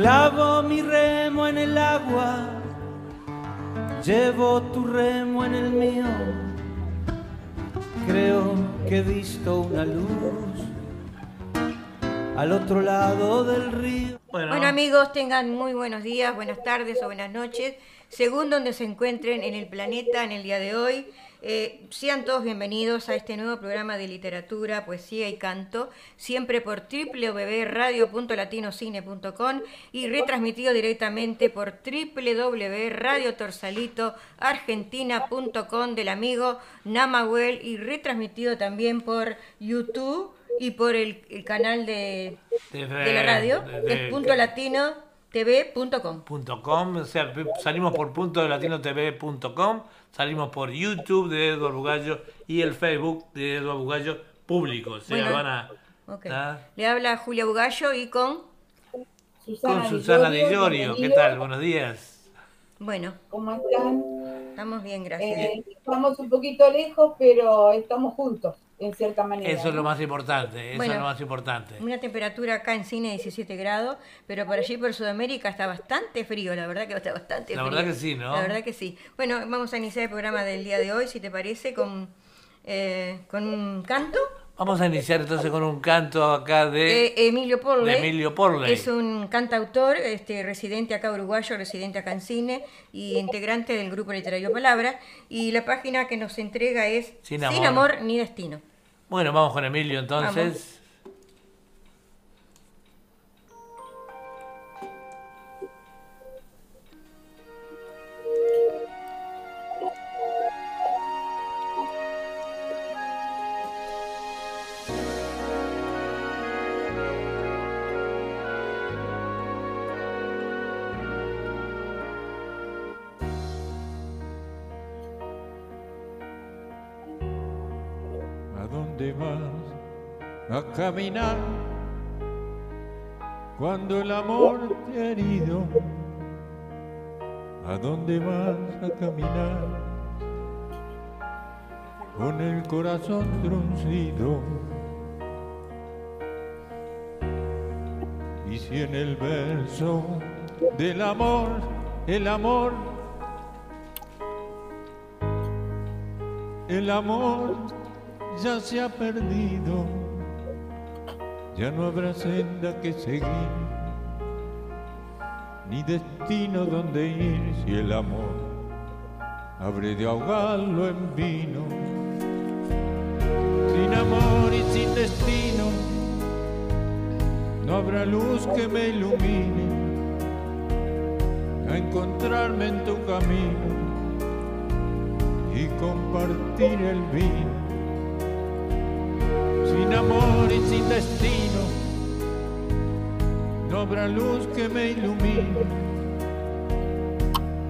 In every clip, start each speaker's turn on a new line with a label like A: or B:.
A: Clavo mi remo en el agua, llevo tu remo en el mío. Creo que he visto una luz al otro lado del río.
B: Bueno. amigos, tengan muy buenos días, buenas tardes o buenas noches, según donde se encuentren en el planeta en el día de hoy. Eh, sean todos bienvenidos a este nuevo programa de literatura, poesía y canto, siempre por www.radio.latinocine.com y retransmitido directamente por www.radiotorsalitoargentina.com del amigo Namahuel y retransmitido también por YouTube y por el, canal de, la radio, que es punto latino tv.com.
C: o sea, salimos por punto latino tv.com, salimos por YouTube de Eduardo Bugallo y el Facebook de Eduardo Bugallo público. O sea, van
B: a. Le habla Julia Bugallo y con.
C: Susana con Susana Di Llorio. ¿Qué tal? Buenos días.
B: Bueno.
D: ¿Cómo están?
B: Estamos bien, gracias.
D: Eh, estamos un poquito lejos, pero estamos juntos en cierta manera.
C: Eso es lo más importante, eso es lo más importante.
B: Una temperatura acá en cine de 17 grados, pero por allí por Sudamérica está bastante frío, la verdad que está bastante
C: frío.
B: La
C: verdad que sí, ¿no?
B: La verdad que sí. Bueno, vamos a iniciar el programa del día de hoy, si te parece, con, eh, con un canto.
C: Vamos a iniciar entonces con un canto acá de,
B: eh, Emilio Porley.
C: Emilio Porley.
B: Es un cantautor, este, residente acá uruguayo, residente acá en cine y integrante del grupo literario Palabra. Y la página que nos entrega es Sin amor ni Destino.
C: Bueno, vamos con Emilio entonces.
E: A caminar cuando el amor te ha herido? ¿A dónde vas a caminar con el corazón truncido? Y si en el verso del amor, el amor, el amor ya se ha perdido, ya no habrá senda que seguir, ni destino donde ir si el amor habré de ahogarlo en vino. Sin amor y sin destino, no habrá luz que me ilumine a encontrarme en tu camino y compartir el vino sin amor y sin destino, no habrá luz que me ilumine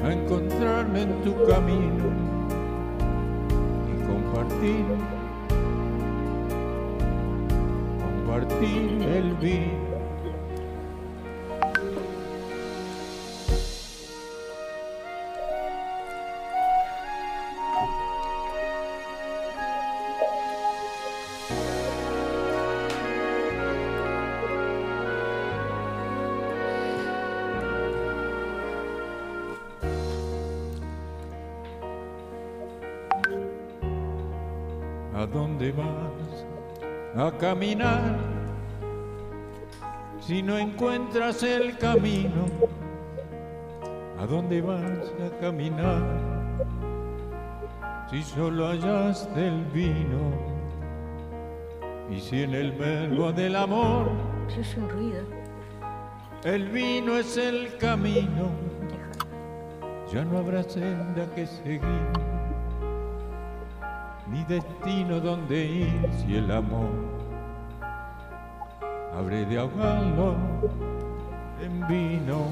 E: a encontrarme en tu camino y compartir, compartir el vino. A caminar si no encuentras el camino? ¿A dónde vas a caminar si solo hallaste el vino? Y si en el verbo del amor
B: es un ruido.
E: El vino es el camino, ya no habrá senda que seguir ni destino donde ir si el amor habré de ahogarlo en vino.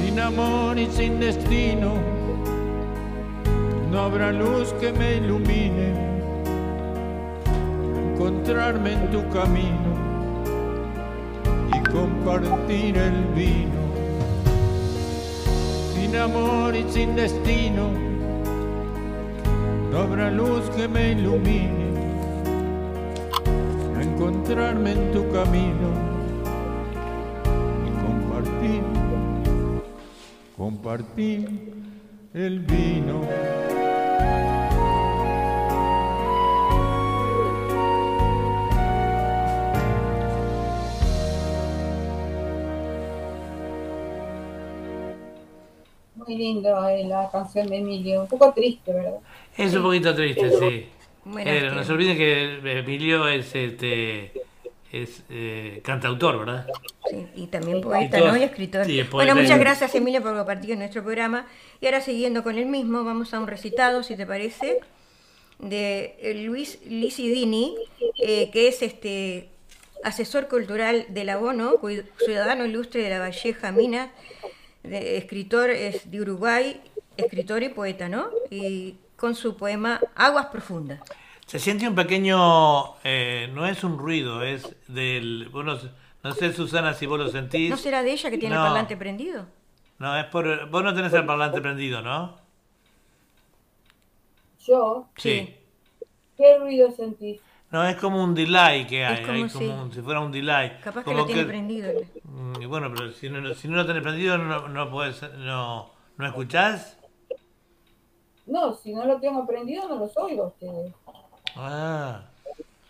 E: Sin amor y sin destino no habrá luz que me ilumine, encontrarme en tu camino y compartir el vino. Sin amor y sin destino no habrá luz que me ilumine a encontrarme en tu camino y compartir, compartir el vino.
D: La canción de Emilio, un poco triste, ¿verdad?
C: Es un poquito triste, sí.
B: Bueno,
C: Eh, no se olviden que Emilio es este es eh, cantautor, ¿verdad?
B: Sí, y también poeta,
C: Y todos-
B: ¿no? Y escritor.
C: sí,
B: bueno, muchas gracias Emilio por compartir en nuestro programa. Y ahora siguiendo con el mismo, vamos a un recitado, si te parece, de eh, Luis Licidini, eh, que es este asesor cultural del Abono, ciudadano ilustre de la Valleja Minas, de- escritor es de Uruguay, escritor y poeta, ¿no? Y con su poema Aguas Profundas.
C: Se siente un pequeño, eh, no es un ruido, es del, bueno, no sé Susana si vos lo sentís.
B: ¿No será de ella que tiene
C: No.
B: el parlante prendido?
C: No, es por, vos no tenés el parlante prendido, ¿no?
D: Yo,
C: Sí.
D: ¿qué ruido sentís?
C: No, es como un delay que hay,
B: como
C: hay
B: si-
C: como un- si fuera un delay.
B: Capaz que lo tiene prendido.
C: Mm, y bueno, pero si no, si no lo tenés prendido, no, no podés, no, ¿no escuchás?
D: No, si no lo tengo prendido no los oigo a ustedes.
C: Ah,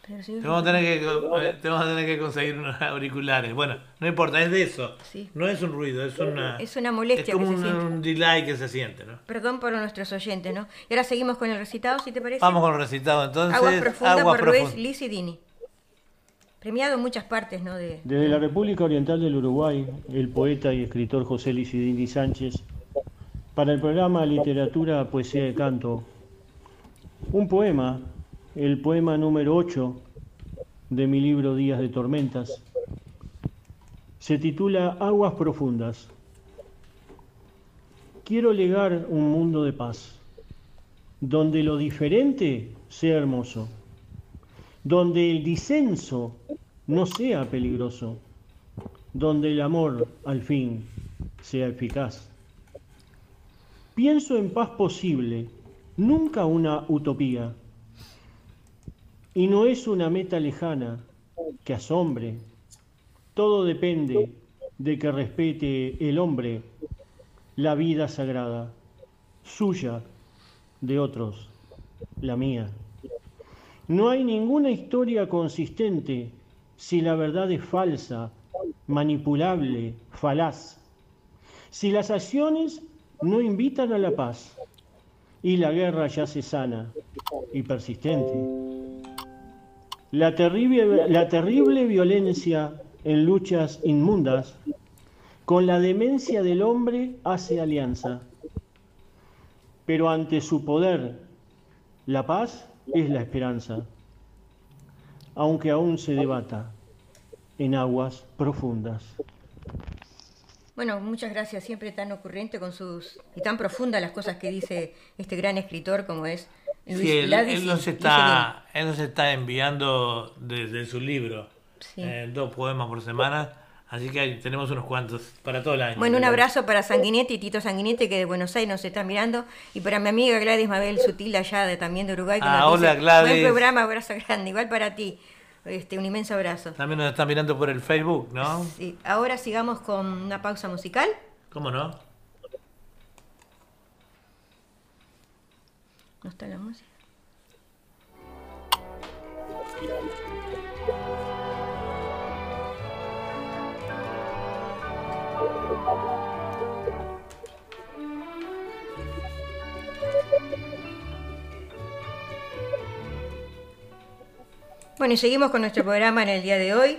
B: Pero sí,
C: te vamos, a tener que, eh, te vamos a tener que conseguir unos auriculares. Bueno, no importa, es de eso.
B: Sí.
C: No es un ruido, es una...
B: Es una molestia
C: Es como
B: que
C: un,
B: se siente.
C: un delay que se siente, ¿no?
B: Perdón por nuestros oyentes, ¿no? Y ahora seguimos con el recitado, si te parece.
C: Vamos con el recitado entonces.
B: Aguas Profundas
C: Aguas
B: por Luis. Licidini. Premiado en muchas partes, ¿no? De...
F: Desde la República Oriental del Uruguay, el poeta y escritor José Licidini Sánchez, para el programa Literatura, Poesía y Canto, un poema, el poema número 8 de mi libro Días de Tormentas, se titula Aguas Profundas. Quiero legar un mundo de paz, donde lo diferente sea hermoso, donde el disenso no sea peligroso, donde el amor al fin sea eficaz. Pienso en paz posible, nunca una utopía, y no es una meta lejana que asombre. Todo depende de que respete el hombre la vida sagrada, suya, de otros, la mía. No hay ninguna historia consistente si la verdad es falsa, manipulable, falaz. Si las acciones no invitan a la paz y la guerra ya se sana y persistente. La terrible, la terrible violencia en luchas inmundas con la demencia del hombre hace alianza. Pero ante su poder, la paz es la esperanza, aunque aún se debata en aguas profundas.
B: Bueno, muchas gracias. Siempre tan ocurrente con sus... y tan profundas las cosas que dice este gran escritor como es Luis
C: Sí, él,
B: Gladys
C: él nos
B: y-
C: está, él nos está enviando desde su libro
B: Sí.
C: eh, dos poemas por semana, así que ahí tenemos unos cuantos para todo el año.
B: Bueno, un abrazo para Sanguinetti, Tito Sanguinetti, que de Buenos Aires nos está mirando, y para mi amiga Gladys Mabel Sutil, allá de, también de Uruguay. Que
C: Ah,
B: nos
C: hola,
B: dice,
C: Gladys.
B: Buen programa, abrazo grande, igual para ti. Este, un inmenso abrazo.
C: También nos están mirando por el Facebook, ¿no?
B: Sí, ahora sigamos con una pausa musical.
C: ¿Cómo no?
B: ¿No está la música? Bueno, y seguimos con nuestro programa en el día de hoy,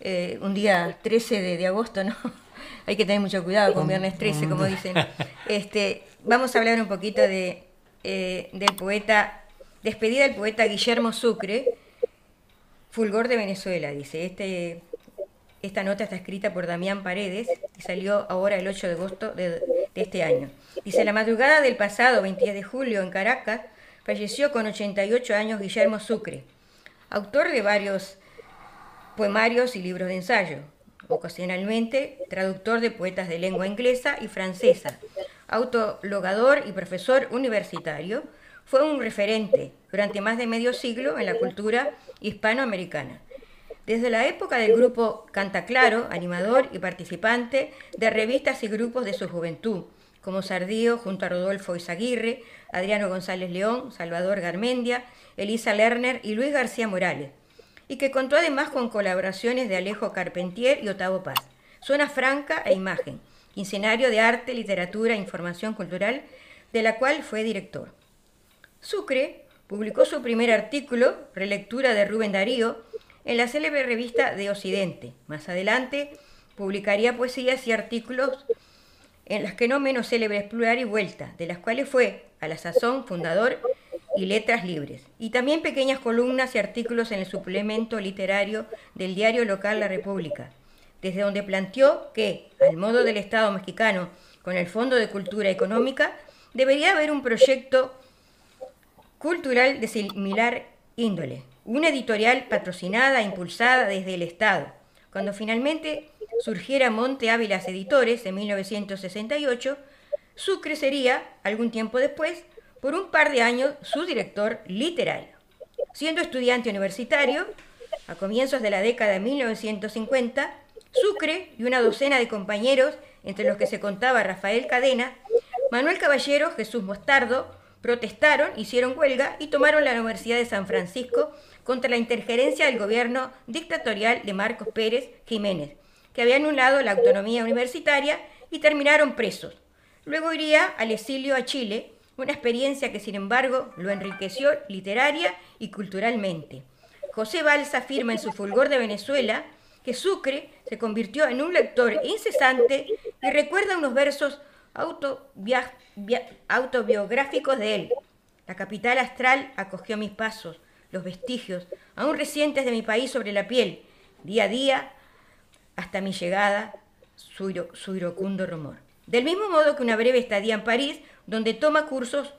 B: eh, un día 13 de, de agosto, ¿no? Hay que tener mucho cuidado con viernes 13, como dicen. Este, vamos a hablar un poquito de, eh, del poeta, despedida del poeta Guillermo Sucre, Fulgor de Venezuela, dice. Este, esta nota está escrita por Damián Paredes y salió ahora el 8 de agosto de, de este año. Dice, la madrugada del pasado 22 de julio en Caracas falleció con 88 años Guillermo Sucre, autor de varios poemarios y libros de ensayo, ocasionalmente traductor de poetas de lengua inglesa y francesa, autologador y profesor universitario, fue un referente durante más de medio siglo en la cultura hispanoamericana. Desde la época del grupo Canta Claro, animador y participante de revistas y grupos de su juventud, como Sardío junto a Rodolfo Izaguirre, Adriano González León, Salvador Garmendia, Elisa Lerner y Luis García Morales, y que contó además con colaboraciones de Alejo Carpentier y Otavo Paz. Zona Franca e Imagen, quincenario de arte, literatura e información cultural, de la cual fue director. Sucre publicó su primer artículo, relectura de Rubén Darío, en la célebre revista de Occidente. Más adelante publicaría poesías y artículos en las que no menos célebres Plural y Vuelta, de las cuales fue, a la sazón, fundador y Letras Libres, y también pequeñas columnas y artículos en el suplemento literario del diario local La República, desde donde planteó que, al modo del Estado mexicano, con el Fondo de Cultura Económica, debería haber un proyecto cultural de similar índole, una editorial patrocinada impulsada desde el Estado. Cuando finalmente surgiera Monte Ávilas Editores en 1968, Sucre sería, algún tiempo después, por un par de años su director literario. Siendo estudiante universitario, a comienzos de la década de 1950, Sucre y una docena de compañeros, entre los que se contaba Rafael Cadena, Manuel Caballero, Jesús Mostardo, protestaron, hicieron huelga y tomaron la Universidad de San Francisco contra la interferencia del gobierno dictatorial de Marcos Pérez Jiménez, que había anulado la autonomía universitaria y terminaron presos. Luego iría al exilio a Chile, una experiencia que sin embargo lo enriqueció literaria y culturalmente. José Balsa afirma en su Fulgor de Venezuela que Sucre se convirtió en un lector incesante y recuerda unos versos autobiográficos de él. La capital astral acogió mis pasos, los vestigios, aún recientes de mi país sobre la piel, día a día, hasta mi llegada, su, irocundo rumor. Del mismo modo que una breve estadía en París, donde toma cursos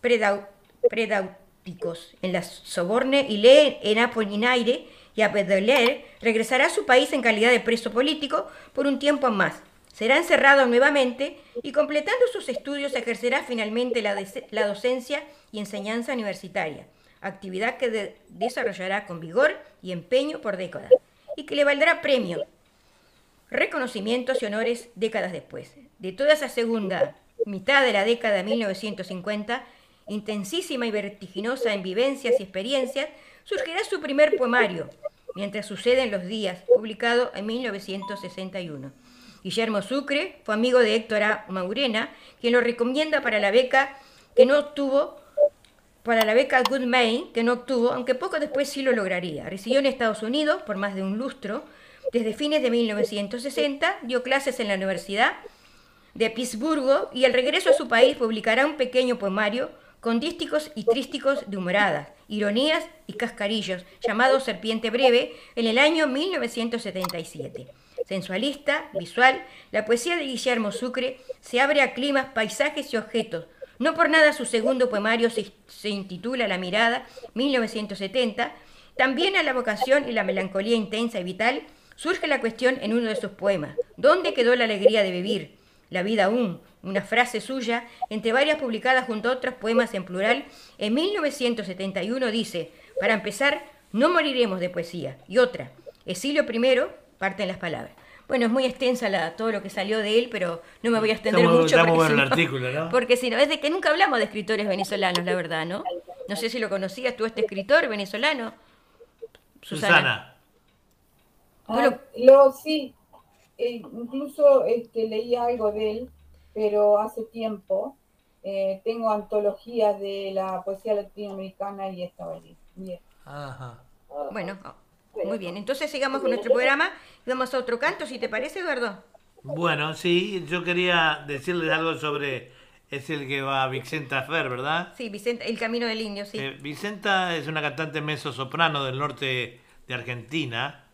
B: predáuticos en la Soborne y lee en Apollinaire y a Baudelaire, regresará a su país en calidad de preso político por un tiempo más. Será encerrado nuevamente y completando sus estudios ejercerá finalmente la, la docencia y enseñanza universitaria, actividad que desarrollará con vigor y empeño por décadas y que le valdrá premios, reconocimientos y honores décadas después. De toda esa segunda mitad de la década de 1950, intensísima y vertiginosa en vivencias y experiencias, surgirá su primer poemario, mientras suceden los días, publicado en 1961. Guillermo Sucre fue amigo de Héctor A. Maurena, quien lo recomienda para la beca que no obtuvo, para la beca Good May, que no obtuvo, aunque poco después sí lo lograría. Residió en Estados Unidos por más de un lustro. Desde fines de 1960 dio clases en la Universidad de Pittsburgh y al regreso a su país publicará un pequeño poemario con dísticos y trísticos de humoradas, ironías y cascarillos, llamado Serpiente Breve, en el año 1977 sensualista, visual, la poesía de Guillermo Sucre se abre a climas, paisajes y objetos. No por nada su segundo poemario se, intitula La mirada, 1970. También a la vocación y la melancolía intensa y vital surge la cuestión en uno de sus poemas. ¿Dónde quedó la alegría de vivir? La vida aún, una frase suya, entre varias publicadas junto a otros poemas en plural, en 1971 dice, para empezar, no moriremos de poesía. Y otra, Exilio I, parten las palabras. Bueno, es muy extensa la, todo lo que salió de él, pero no me voy a extender mucho.
C: Porque, si no, artículo, ¿no?
B: porque si no, es de que nunca hablamos de escritores venezolanos, la verdad, ¿no? No sé si lo conocías tú, este escritor venezolano.
C: Susana.
D: Ah, lo, sí, eh, incluso este, leí algo de él, pero hace tiempo. Eh, tengo antologías de la poesía latinoamericana y estaba bien.
B: Ajá. Bueno, muy bien, entonces sigamos con nuestro programa y vamos a otro canto, si te parece, Eduardo.
C: Bueno, sí, yo quería decirles algo sobre, es el que va Vicenta Fer, ¿verdad?
B: Sí, Vicenta, El Camino del Indio, sí.
C: Eh, Vicenta es una cantante mezzo-soprano del norte de Argentina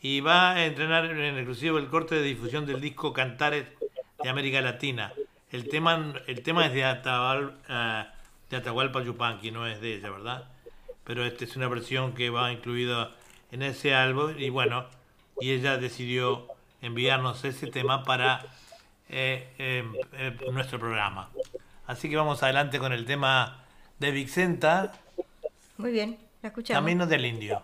C: y va a entrenar en exclusivo el corte de difusión del disco Cantares de América Latina. El tema, el tema es de, Atahualpa, uh, de Atahualpa Yupanqui, no es de ella, ¿verdad? Pero esta es una versión que va incluida en ese álbum y bueno, y ella decidió enviarnos ese tema para eh, eh, eh, nuestro programa. Así que vamos adelante con el tema de Vicenta.
B: Muy bien, la escuchamos.
C: Camino del Indio.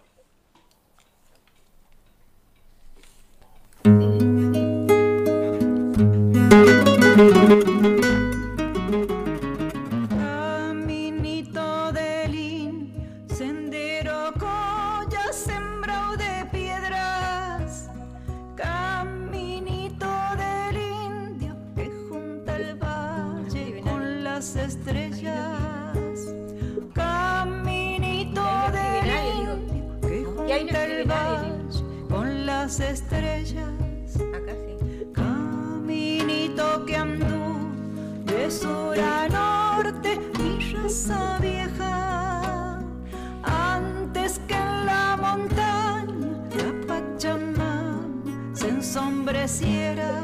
G: Ensombreciera.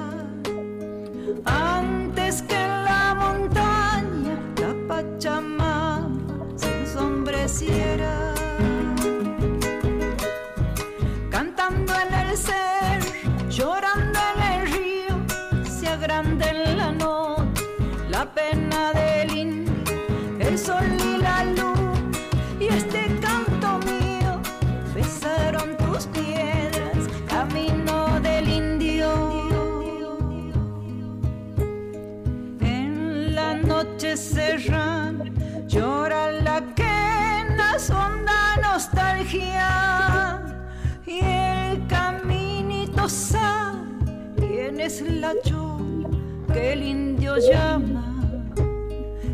G: Es la chola que el indio llama.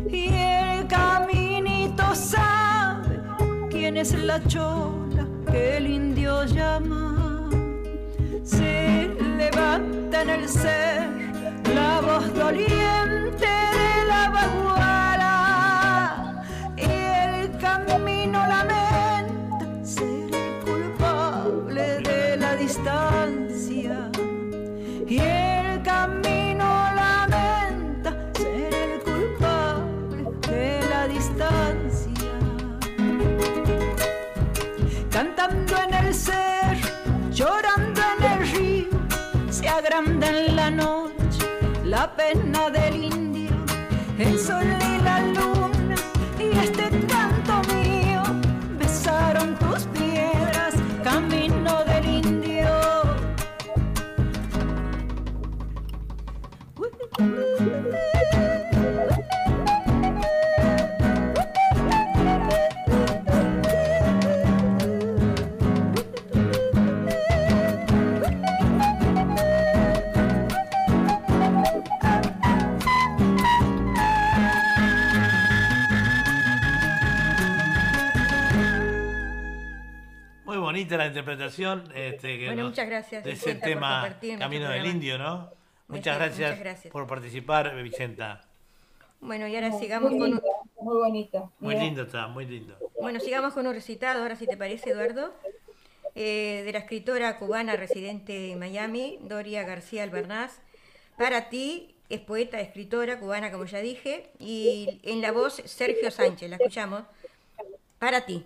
G: Y el caminito sabe quién es la chola que el indio llama. Se levanta en el ser la voz doliente de la baguala pena del indio, el sol y la luna
C: La interpretación este, que
B: Bueno,
C: nos-
B: muchas gracias,
C: de ese
B: Vicenta, por
C: tema Camino del. Indio, ¿no? Muchas
B: Muchas-
C: gracias,
B: muchas gracias.
C: por participar, Vicenta.
B: Bueno, y ahora sigamos
D: muy
B: con
D: muy bonita.
C: Muy
D: Mira.
C: lindo está, muy lindo.
B: bueno, sigamos con un recitado, ahora si te parece, Eduardo, eh, de la escritora cubana residente en Miami, Doria García Albernaz. Para ti, es poeta, escritora cubana, como ya dije, y en la voz Sergio Sánchez, la escuchamos. Para ti.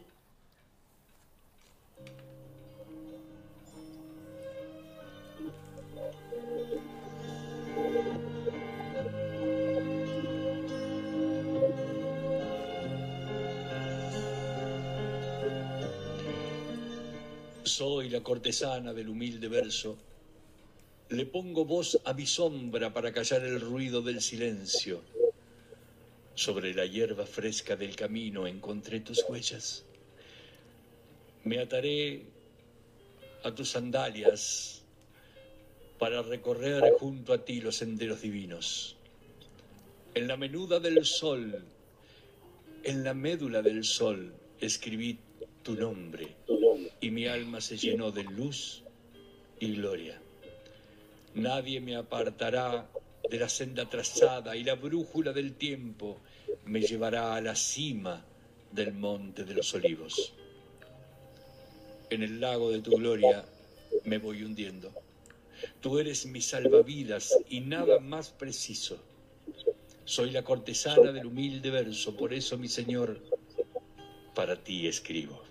H: Soy la cortesana del humilde verso. Le pongo voz a mi sombra para callar el ruido del silencio. Sobre la hierba fresca del camino encontré tus huellas. Me ataré a tus sandalias para recorrer junto a ti los senderos divinos. En la menuda del sol, en la médula del sol, escribí tu nombre y mi alma se llenó de luz y gloria. Nadie me apartará de la senda trazada y la brújula del tiempo me llevará a la cima del monte de los olivos. En el lago de tu gloria me voy hundiendo. Tú eres mi salvavidas y nada más preciso. Soy la cortesana del humilde verso, por eso, mi Señor, para ti escribo.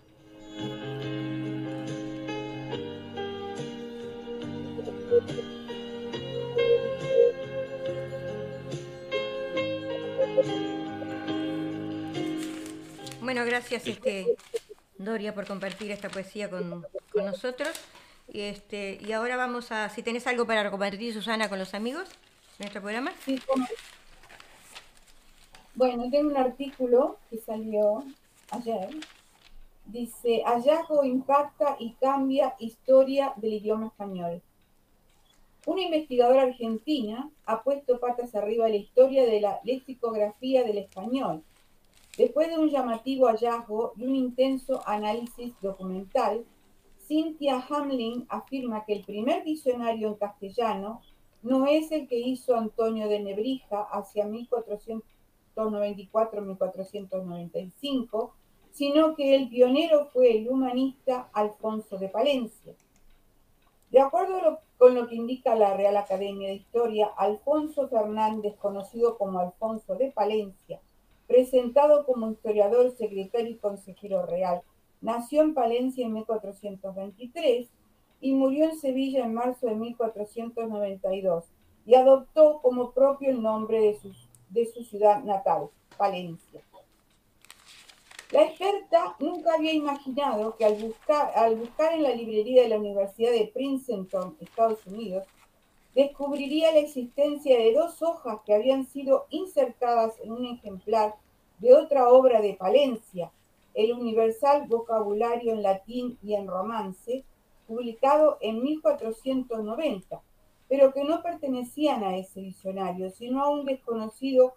B: Bueno, gracias este Doria por compartir esta poesía con, nosotros. Y este, y ahora vamos a, si tenés algo para compartir, Susana, con los amigos de nuestro programa.
D: Bueno, tengo un artículo que salió ayer. Dice, hallazgo impacta y cambia historia del idioma español. Una investigadora argentina ha puesto patas arriba la historia de la lexicografía del español. Después de un llamativo hallazgo y un intenso análisis documental, Cynthia Hamlin afirma que el primer diccionario en castellano no es el que hizo Antonio de Nebrija hacia 1494-1495, sino que el pionero fue el humanista Alfonso de Palencia. De acuerdo con lo que indica la Real Academia de Historia, Alfonso Fernández, conocido como Alfonso de Palencia, presentado como historiador, secretario y consejero real, nació en Palencia en 1423 y murió en Sevilla en marzo de 1492 y adoptó como propio el nombre de su, de su ciudad natal, Palencia. La experta nunca había imaginado que al buscar, en la librería de la Universidad de Princeton, Estados Unidos, descubriría la existencia de dos hojas que habían sido insertadas en un ejemplar de otra obra de Palencia, el Universal Vocabulario en Latín y en Romance, publicado en 1490, pero que no pertenecían a ese diccionario, sino a un desconocido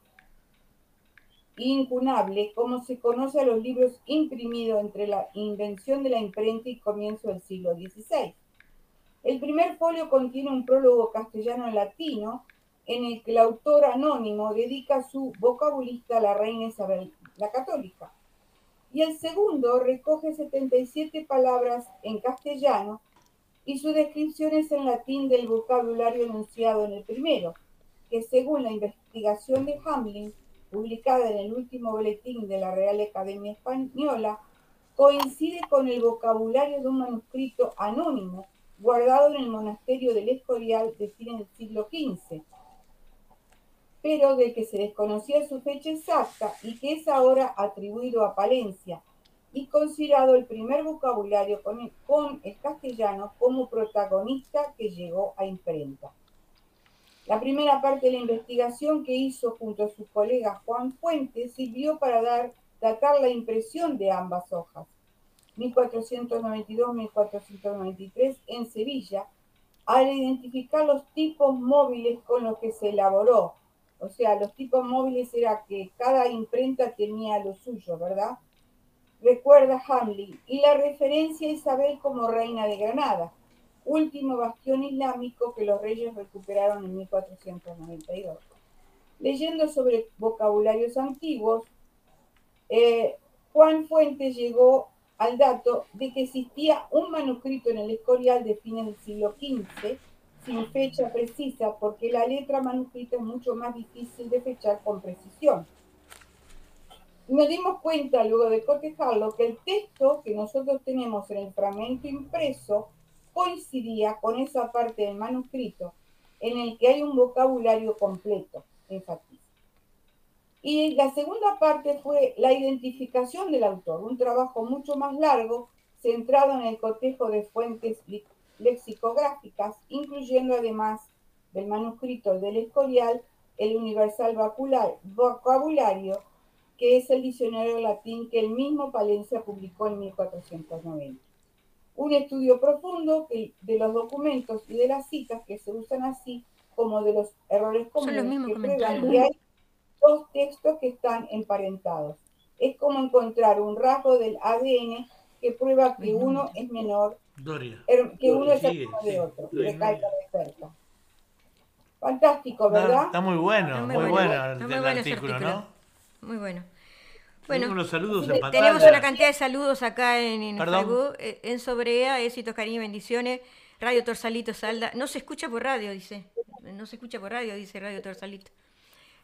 D: incunable, como se conoce a los libros imprimidos entre la invención de la imprenta y comienzo del siglo XVI. El primer folio contiene un prólogo castellano-latino en el que el autor anónimo dedica su vocabulista a la reina Isabel la Católica y el segundo recoge 77 palabras en castellano y su descripción es en latín del vocabulario enunciado en el primero, que según la investigación de Hamlin, publicada en el último boletín de la Real Academia Española, coincide con el vocabulario de un manuscrito anónimo guardado en el monasterio del Escorial de fines del siglo XV, pero de que se desconocía su fecha exacta y que es ahora atribuido a Palencia y considerado el primer vocabulario con el, con el castellano como protagonista que llegó a imprenta. La primera parte de la investigación que hizo junto a su colega Juan Fuentes sirvió para dar, datar la impresión de ambas hojas, 1492-1493 en Sevilla, al identificar los tipos móviles con los que se elaboró, o sea, los tipos móviles era que cada imprenta tenía lo suyo, ¿verdad? Recuerda Hamlin, y la referencia a Isabel como reina de Granada, último bastión islámico que los reyes recuperaron en 1492. Leyendo sobre vocabularios antiguos, eh, Juan Fuentes llegó al dato de que existía un manuscrito en el Escorial de fines del siglo XV sin fecha precisa porque la letra manuscrita es mucho más difícil de fechar con precisión. Nos dimos cuenta luego de cotejarlo que el texto que nosotros tenemos en el fragmento impreso coincidía con esa parte del manuscrito en el que hay un vocabulario completo, enfatiza. Y la segunda parte fue la identificación del autor, un trabajo mucho más largo centrado en el cotejo de fuentes lexicográficas, incluyendo además del manuscrito del Escorial el universal vocabulario, que es el diccionario latín que el mismo Palencia publicó en 1490. Un estudio profundo de los documentos y de las citas que se usan así como de los errores comunes que prueban que hay dos textos que están emparentados. Es como encontrar un rasgo del ADN que prueba que uno es menor
C: Doria.
D: que uno es el de otro. Recalca. Fantástico, ¿verdad?
C: Está muy bueno,
B: Está
C: muy,
B: muy
C: bueno,
B: bueno.
C: el, artículo. ¿no?
B: Muy bueno. Bueno,
C: unos saludos en
B: tenemos una cantidad de saludos acá en, en. Facebook. Eh, En Sobrea, éxitos, cariño, bendiciones. Radio Torsalito Salda. No se escucha por radio, dice. No se escucha por radio, dice Radio Torsalito.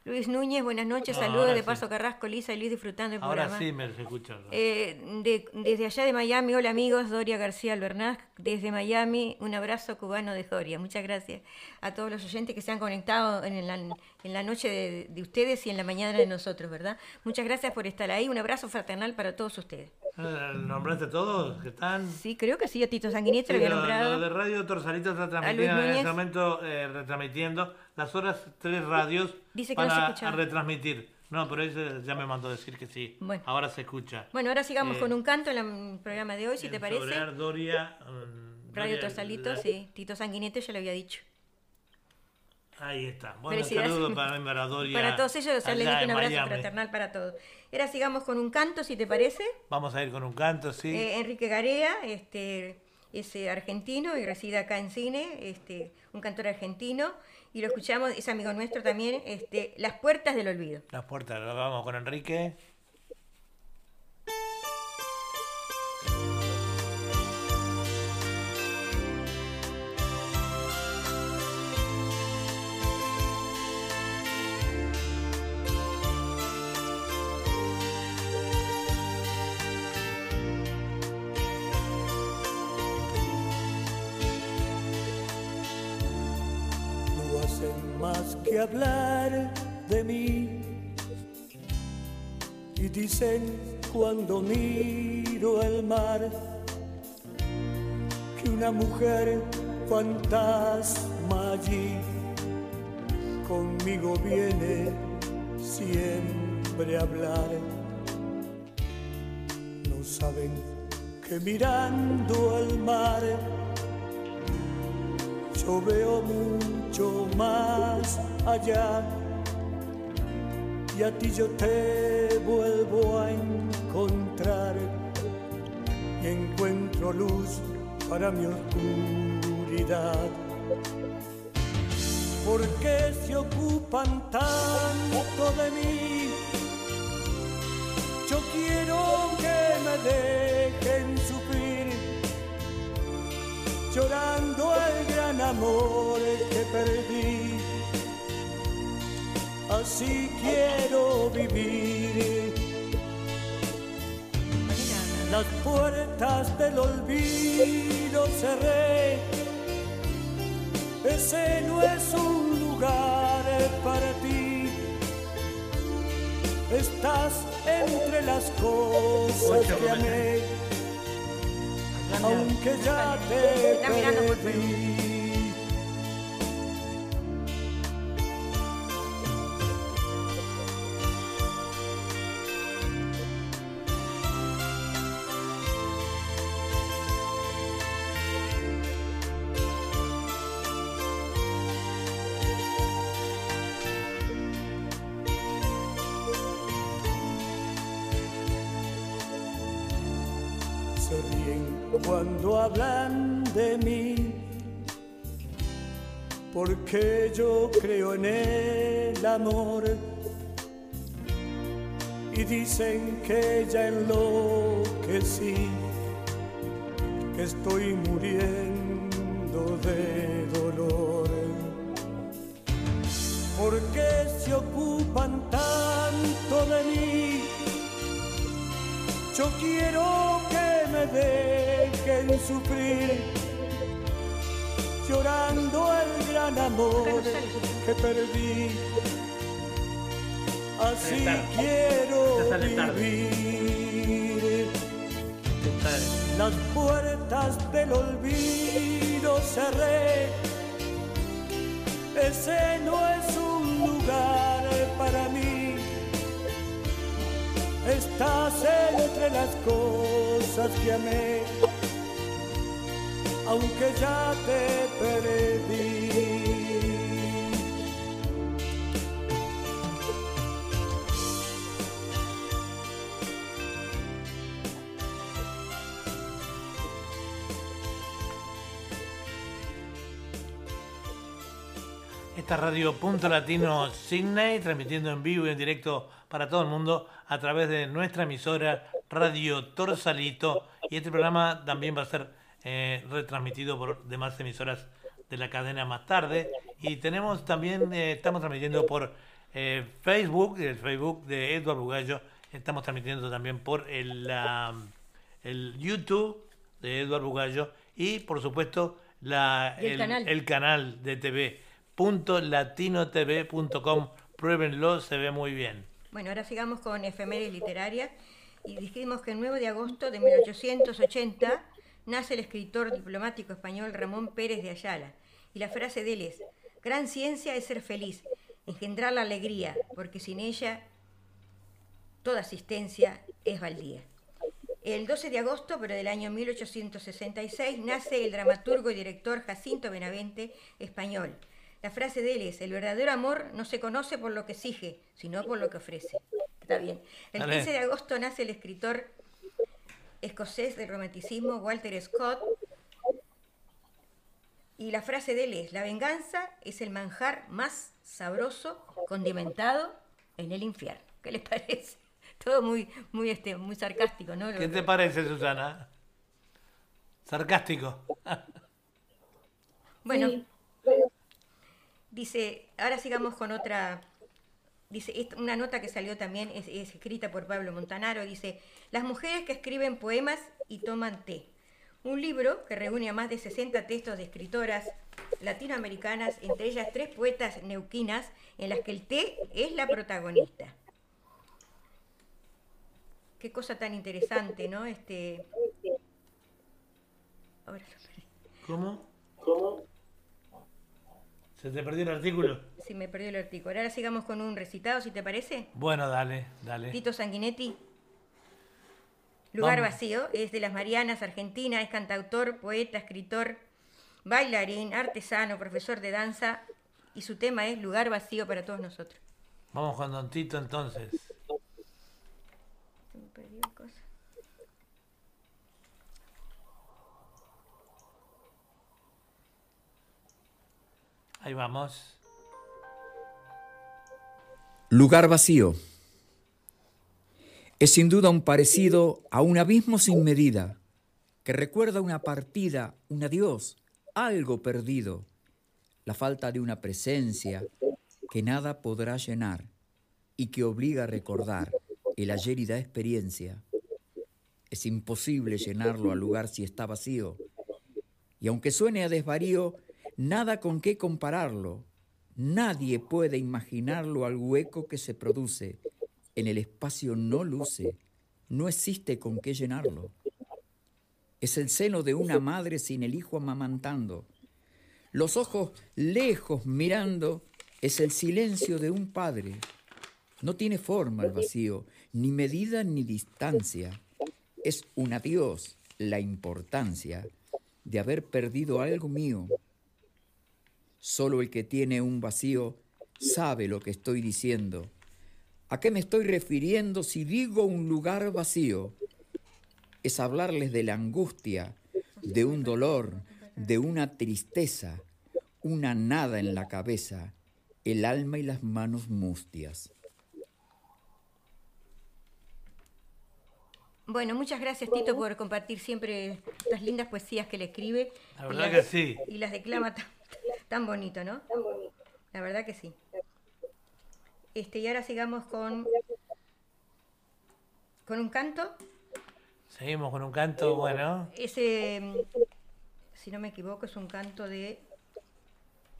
B: Luis Núñez, buenas noches,
C: No,
B: saludos
C: ahora
B: de
C: sí.
B: Paso Carrasco, Lisa y Luis disfrutando el
C: Ahora
B: programa.
C: sí me se escucha.
B: Eh, de- desde allá de Miami, hola amigos, Doria García Albernaz, desde Miami, un abrazo cubano de Doria. Muchas gracias a todos los oyentes que se han conectado en la, en la noche de, de ustedes y en la mañana de nosotros, ¿verdad? Muchas gracias por estar ahí, un abrazo fraternal para todos ustedes.
C: ¿Nombraste a todos que están?
B: Sí, creo que sí, a Tito Sanguinetti lo
C: Sí,
B: había
C: lo,
B: nombrado.
C: lo de Radio Torsalito está transmitiendo en este momento, eh, retransmitiendo las horas tres radios
B: Dice que no se
C: para retransmitir. No, pero ese ya me mandó decir que sí.
B: Bueno.
C: Ahora se escucha.
B: Bueno, ahora sigamos
C: Eh,
B: con un canto en la- el programa de hoy, si te parece.
C: Doria, mm,
B: Radio
C: Doria-
B: Torsalito, sí. Tito Sanguinetti ya lo había dicho.
C: Ahí está. Bueno, un
B: Felicidades.
C: saludo para, Doria.
B: Para todos ellos, o sea, les dije un abrazo
C: Miami.
B: fraternal para todos. Ahora sigamos con un canto, si te parece.
C: Vamos a ir con un canto, sí.
B: Eh, Enrique Garea, este, es eh, argentino y reside acá en cine, este, un cantor argentino, y lo escuchamos, es amigo nuestro también, este, Las Puertas del Olvido.
C: Las Puertas, vamos con Enrique.
I: Hablar de mí. Y dicen cuando miro el mar que una mujer fantasma allí conmigo viene siempre a hablar. No saben que mirando el mar yo veo mucho más allá y a ti yo te vuelvo a encontrar y encuentro luz para mi oscuridad. ¿Por qué se ocupan tanto de mí? Yo quiero que me dejen llorando el gran amor que perdí así quiero vivir. Las puertas del olvido cerré, ese no es un lugar para ti. Estás entre las cosas que amé, aunque ya te perdí. Cuando hablan de mí, porque yo creo en el amor y dicen que ya enloquecí, que estoy muriendo de sufrir, llorando el gran amor que perdí. Así quiero vivir. Las puertas del olvido cerré. Ese no es un lugar para mí estás entre las cosas que amé, aunque ya te perdí.
C: Esta radio Punto Latino Sydney, transmitiendo en vivo y en directo para todo el mundo a través de nuestra emisora Radio Torsalito. Y este programa también va a ser eh, retransmitido por demás emisoras de la cadena más tarde. Y tenemos también, eh, estamos transmitiendo por eh, Facebook, el Facebook de Edward Bugallo. Estamos transmitiendo también por el, el YouTube de Edward Bugallo y por supuesto la, el, canal? el canal de TV latinotv.com. Pruébenlo, se ve muy bien.
B: Bueno, ahora sigamos con efemérides literarias y dijimos que el 9 de agosto de 1880 nace el escritor diplomático español Ramón Pérez de Ayala. Y la frase de él es, gran ciencia es ser feliz, engendrar la alegría, porque sin ella toda asistencia es baldía. El 12 de agosto, pero del año 1866, nace el dramaturgo y director Jacinto Benavente, español. La frase de él es, el verdadero amor no se conoce por lo que exige, sino por lo que ofrece. Está bien. El 15 de agosto nace el escritor escocés del romanticismo Walter Scott. Y la frase de él es, la venganza es el manjar más sabroso, condimentado en el infierno. ¿Qué les parece? Todo muy, muy, este, muy sarcástico, ¿no?
C: ¿Qué te parece, Susana? Sarcástico.
B: bueno, dice, ahora sigamos con otra, dice, una nota que salió también, es, es escrita por Pablo Montanaro, dice, las mujeres que escriben poemas y toman té un libro que reúne a más de 60 textos de escritoras latinoamericanas, entre ellas tres poetas neuquinas, en las que el té es la protagonista. Qué cosa tan interesante, ¿no? Este...
C: ¿Cómo? ¿Cómo? ¿Se te perdió el artículo?
B: Sí, me perdió el artículo. Ahora sigamos con un recitado, si te parece.
C: Bueno, dale, dale.
B: Tito Sanguinetti. Lugar Vacío, es de las Marianas, Argentina, es cantautor, poeta, escritor, bailarín, artesano, profesor de danza y su tema es Lugar Vacío para todos nosotros.
C: Vamos con Don Tito entonces. Ahí vamos.
J: Lugar vacío es sin duda un parecido a un abismo sin medida, que recuerda una partida, un adiós, algo perdido, la falta de una presencia que nada podrá llenar y que obliga a recordar el ayer y da experiencia. Es imposible llenarlo al lugar si está vacío. Y aunque suene a desvarío, nada con qué compararlo. Nadie puede imaginarlo al hueco que se produce en el espacio no luce, no existe con qué llenarlo. Es el seno de una madre sin el hijo amamantando. Los ojos lejos mirando es el silencio de un padre. No tiene forma el vacío, ni medida ni distancia. Es un adiós la importancia de haber perdido algo mío. Solo el que tiene un vacío sabe lo que estoy diciendo ¿A qué me estoy refiriendo si digo un lugar vacío? Es hablarles de la angustia, de un dolor, de una tristeza, una nada en la cabeza, el alma y las manos mustias.
B: Bueno, muchas gracias Tito por compartir siempre las lindas poesías que le escribe.
C: La verdad que sí.
B: Y las declama tan, tan bonito, ¿no? La verdad que sí. Este, y ahora sigamos con, con un canto.
C: Seguimos con un canto, bueno.
B: Ese, si no me equivoco, es un canto de...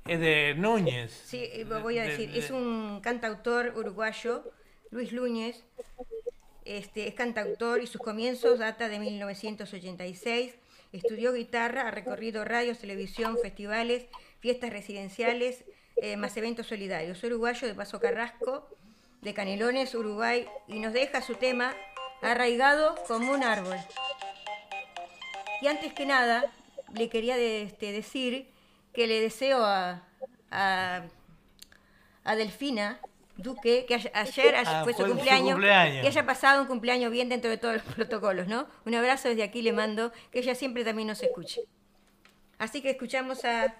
C: Es de Núñez.
B: Sí, eh, voy a decir, es un cantautor uruguayo, Luis Núñez. Este, es cantautor y sus comienzos data de 1986. Estudió guitarra, ha recorrido radios, televisión, festivales, fiestas residenciales, eh, más eventos solidarios. Uruguayo de Paso Carrasco, de Canelones, Uruguay, y nos deja su tema arraigado como un árbol. Y antes que nada, le quería este, decir que le deseo a, a, Delfina Duque, que ayer ah, fue, su, cumpleaños, que haya pasado un cumpleaños bien dentro de todos los protocolos, ¿no? Un abrazo desde aquí le mando, que ella siempre también nos escuche. Así que escuchamos a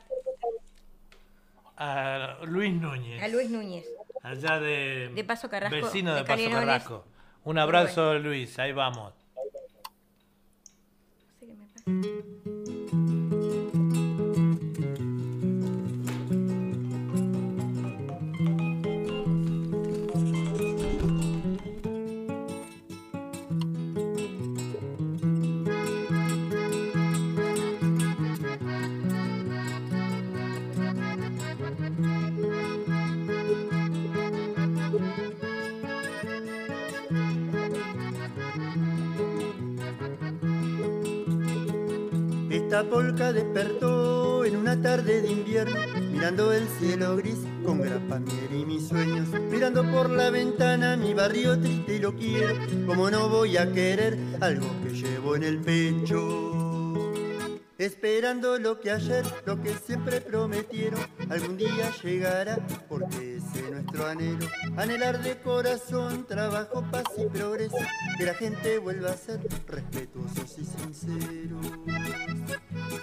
C: a Luis Núñez.
B: A Luis Núñez.
C: Allá de,
B: de Paso Carrasco.
C: Vecino de, Paso Carrasco. Un abrazo, Luis. Ahí vamos.
K: La polca despertó en una tarde de invierno, mirando el cielo gris con grapamier y mis sueños, mirando por la ventana mi barrio triste y lo quiero, como no voy a querer algo que llevo en el pecho. Esperando lo que ayer, lo que siempre prometieron, algún día llegará, porque ese es nuestro anhelo. Anhelar de corazón, trabajo, paz y progreso, que la gente vuelva a ser respetuosos y sinceros.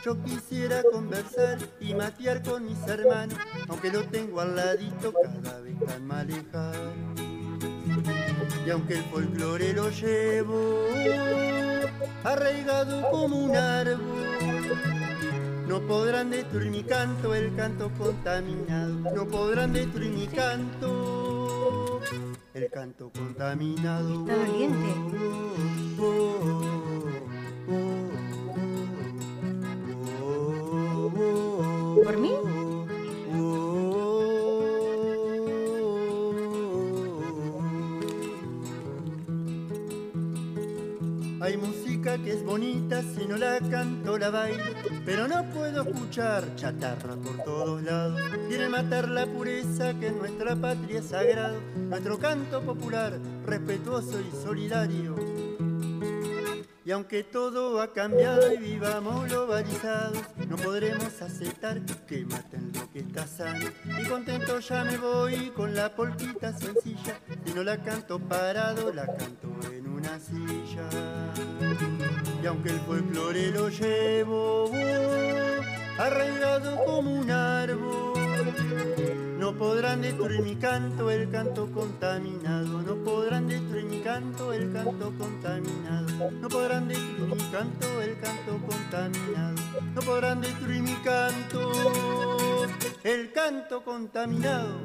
K: Yo quisiera conversar y matear con mis hermanos, aunque lo tengo al ladito cada vez tan malejado. Y aunque el folclore lo llevo arraigado como un árbol, no podrán destruir mi canto, el canto contaminado. No podrán destruir mi canto, el canto contaminado.
B: Está ¿Por mí?
K: Hay música que es bonita si no la canto la bailo, pero no puedo escuchar chatarra por todos lados. Quieren matar la pureza que en nuestra patria es sagrado, nuestro canto popular, respetuoso y solidario. Y aunque todo ha cambiado y vivamos globalizados, no podremos aceptar que maten lo que está sano. Y contento ya me voy con la polquita sencilla, si no la canto parado, la canto en una silla. Y aunque el folclore lo llevo arraigado como un árbol, no podrán destruir mi canto, el canto contaminado. No podrán destruir mi canto, el canto contaminado. No podrán destruir mi canto, el canto contaminado. No podrán destruir mi canto, el canto contaminado.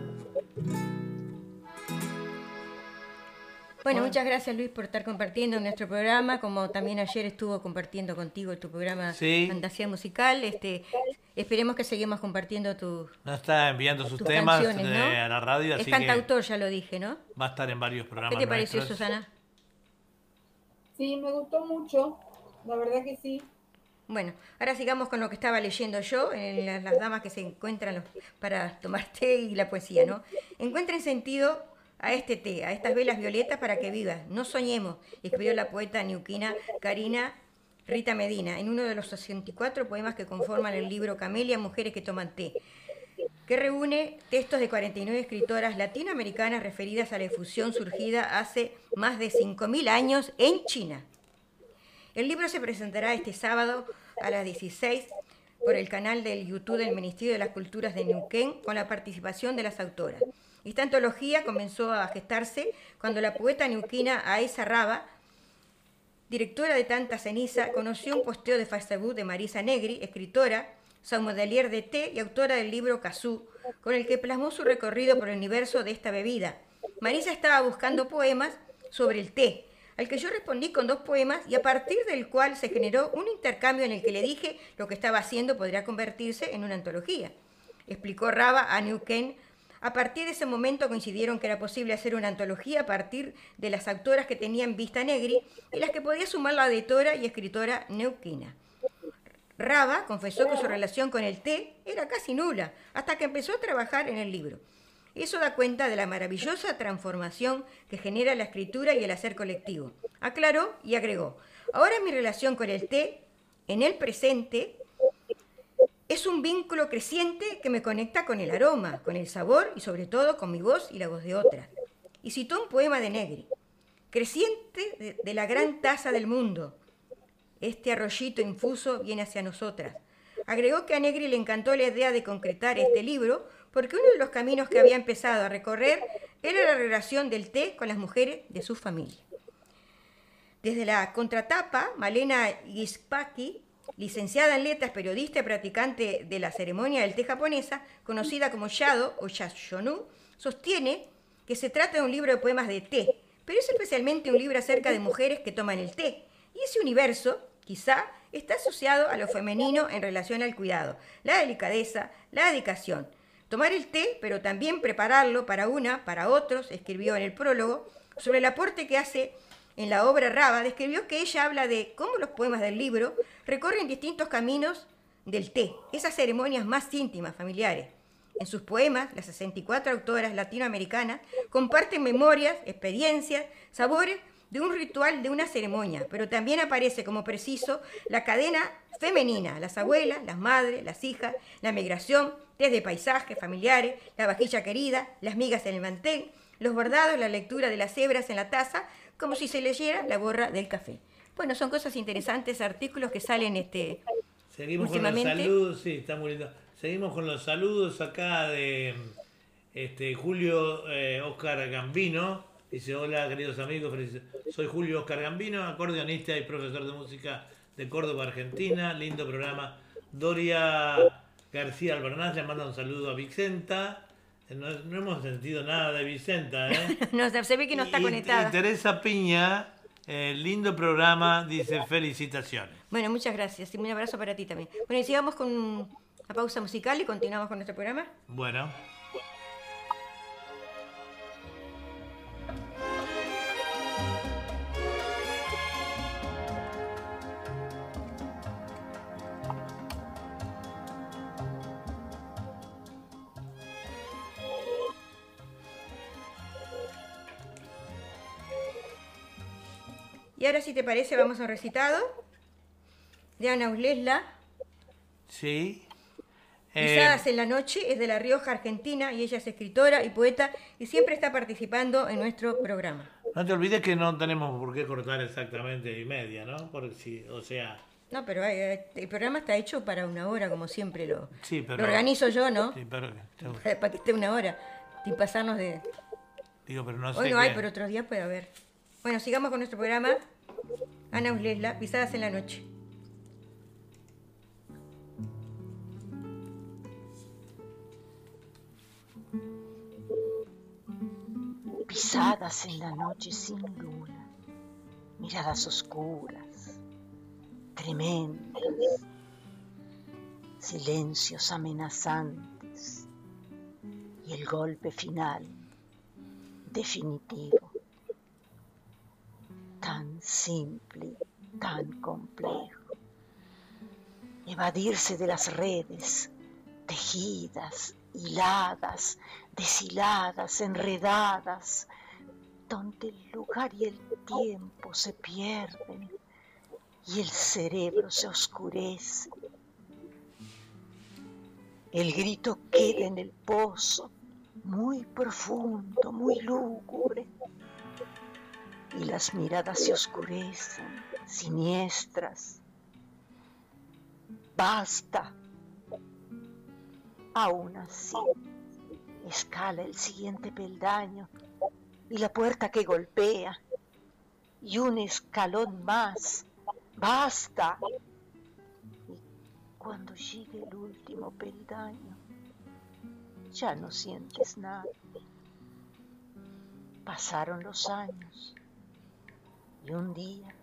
B: Bueno, muchas gracias Luis por estar compartiendo nuestro programa, como también ayer estuvo compartiendo contigo tu programa
C: Sí.
B: Fantasía Musical. Este, esperemos que seguimos compartiendo tu,
C: No está enviando sus
B: tus
C: temas eh, a la radio,
B: Es
C: así
B: cantautor, ya lo dije, ¿no?
C: va a estar en varios programas.
B: ¿Qué te pareció,
C: nuestros.
B: Susana?
D: Sí, me gustó mucho, la verdad que sí.
B: Bueno, ahora sigamos con lo que estaba leyendo yo, en las, las damas que se encuentran los- para tomar té y la poesía, ¿no? Encuentren sentido a este té, a estas velas violetas para que vivas. No soñemos, escribió la poeta neuquina Karina Rita Medina en uno de los 64 poemas que conforman el libro Camelia, Mujeres que toman té, que reúne textos de 49 escritoras latinoamericanas referidas a la efusión surgida hace más de 5.000 años en China. El libro se presentará este sábado a las 16 por el canal del YouTube del Ministerio de las Culturas de Neuquén con la participación de las autoras. Esta antología comenzó a gestarse cuando la poeta neuquina Aesa Raba, directora de Tanta Ceniza, conoció un posteo de Facebook de Marisa Negri, escritora, sommelier de té y autora del libro Cazú, con el que plasmó su recorrido por el universo de esta bebida. Marisa estaba buscando poemas sobre el té, al que yo respondí con dos poemas y a partir del cual se generó un intercambio en el que le dije lo que estaba haciendo podría convertirse en una antología. Explicó Raba a Neuquén. A partir de ese momento coincidieron que era posible hacer una antología a partir de las autoras que tenían vista negri y las que podía sumar la editora y escritora neuquina. Raba confesó que su relación con el té era casi nula, hasta que empezó a trabajar en el libro. Eso da cuenta de la maravillosa transformación que genera la escritura y el hacer colectivo. Aclaró y agregó, ahora mi relación con el té, en el presente, es un vínculo creciente que me conecta con el aroma, con el sabor y sobre todo con mi voz y la voz de otras. Y citó un poema de Negri, creciente de, la gran taza del mundo. Este arroyito infuso viene hacia nosotras. Agregó que a Negri le encantó la idea de concretar este libro porque uno de los caminos que había empezado a recorrer era la relación del té con las mujeres de su familia. Desde la contratapa, Malena Gispaki, licenciada en letras, periodista y practicante de la ceremonia del té japonesa, conocida como Yado o Yashonu, sostiene que se trata de un libro de poemas de té, pero es especialmente un libro acerca de mujeres que toman el té. Y ese universo, quizá, está asociado a lo femenino en relación al cuidado, la delicadeza, la dedicación. Tomar el té, pero también prepararlo para una, para otros, escribió en el prólogo, sobre el aporte que hace en la obra Raba, describió que ella habla de cómo los poemas del libro recorren distintos caminos del té, esas ceremonias más íntimas, familiares. En sus poemas, las 64 autoras latinoamericanas comparten memorias, experiencias, sabores de un ritual, de una ceremonia, pero también aparece como preciso la cadena femenina, las abuelas, las madres, las hijas, la migración, desde paisajes familiares, la vajilla querida, las migas en el mantel, los bordados, la lectura de las hebras en la taza, como si se leyera la borra del café. Bueno, son cosas interesantes, artículos que salen este,
C: Seguimos con los saludos, sí, está muy lindo. Seguimos con los saludos acá de este, Julio Oscar eh, Gambino. Dice, hola queridos amigos, soy Julio Oscar Gambino, acordeonista y profesor de música de Córdoba, Argentina. Lindo programa. Doria García Albernaz le manda un saludo a Vicenta. No, hemos sentido nada de Vicenta, ¿eh?
B: no, se ve que no está conectada.
C: Y Teresa Piña eh, lindo programa, dice felicitaciones.
B: Bueno, muchas gracias y un abrazo para ti también. Bueno, y sigamos con la pausa musical y continuamos con nuestro programa.
C: Bueno.
B: Y ahora, si te parece, vamos a un recitado de Ana Uslesla.
C: Sí.
B: Pisadas eh, en la noche, es de La Rioja, Argentina, y ella es escritora y poeta y siempre está participando en nuestro programa.
C: No te olvides que no tenemos por qué cortar exactamente y media, ¿no? Porque si, o sea...
B: No, pero el programa está hecho para una hora, como siempre lo,
C: sí, pero,
B: lo organizo yo, ¿no?
C: Sí, pero...
B: Para que esté una hora, sin pasarnos de...
C: Digo, pero no sé
B: Hoy no hay, pero otros días puede haber. Bueno, sigamos con nuestro programa. Ana Uslesla, Pisadas en la Noche.
L: Pisadas en la noche sin luna, miradas oscuras, tremendas, silencios amenazantes y el golpe final, definitivo tan simple, tan complejo. Evadirse de las redes, tejidas, hiladas, deshiladas, enredadas, donde el lugar y el tiempo se pierden y el cerebro se oscurece. El grito queda en el pozo, muy profundo, muy lúgubre y las miradas se oscurecen, siniestras. Basta. Aún así, escala el siguiente peldaño y la puerta que golpea y un escalón más. Basta. Y cuando llegue el último peldaño, ya no sientes nada. Pasaron los años y un día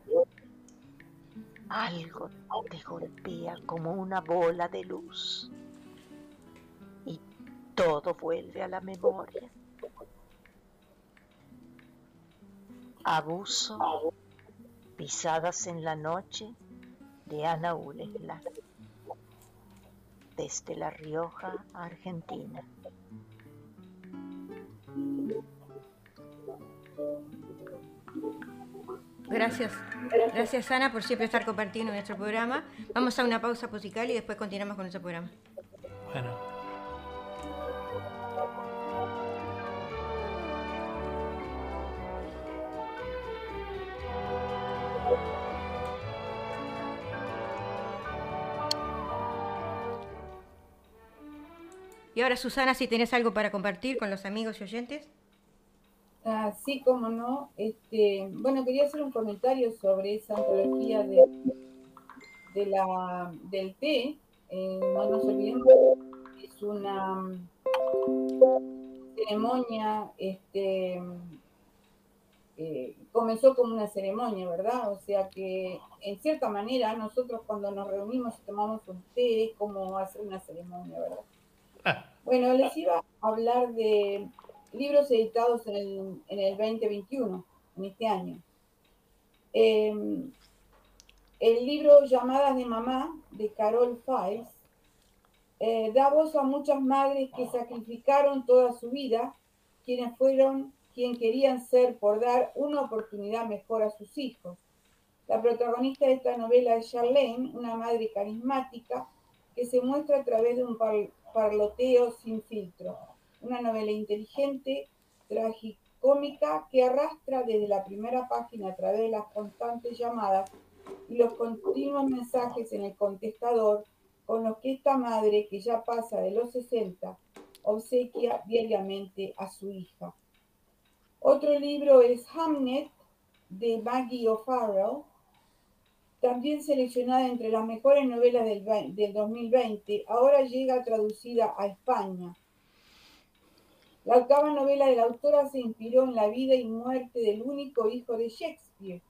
L: algo te golpea como una bola de luz y todo vuelve a la memoria. Abuso, pisadas en la noche de Ana Ulela, desde La Rioja, Argentina.
B: Gracias. Gracias, Ana, por siempre estar compartiendo nuestro programa. Vamos a una pausa musical y después continuamos con nuestro programa.
C: Bueno.
B: Y ahora, Susana, si tenés algo para compartir con los amigos y oyentes.
D: Así ah, como no. Este, bueno, quería hacer un comentario sobre esa antología de, de la, del té. Eh, no nos olvidemos, es una ceremonia, este, eh, comenzó como una ceremonia, ¿verdad? O sea que en cierta manera nosotros cuando nos reunimos y tomamos un té es como hacer una ceremonia, ¿verdad? Ah. Bueno, les iba a hablar de libros editados en el, en el 2021, en este año. Em, el libro Llamadas de Mamá, de Carol Fais, eh, da voz a muchas madres que sacrificaron toda su vida, quienes fueron quien querían ser por dar una oportunidad mejor a sus hijos. La protagonista de esta novela es Charlene, una madre carismática que se muestra a través de un parloteo sin filtro. Una novela inteligente, tragicómica, que arrastra desde la primera página a través de las constantes llamadas y los continuos mensajes en el contestador con los que esta madre, que ya pasa de los 60, obsequia diariamente a su hija. Otro libro es Hamnet de Maggie O'Farrell, también seleccionada entre las mejores novelas del, del 2020, ahora llega traducida a España. La octava novela de la autora se inspiró en la vida y muerte del único hijo de Shakespeare.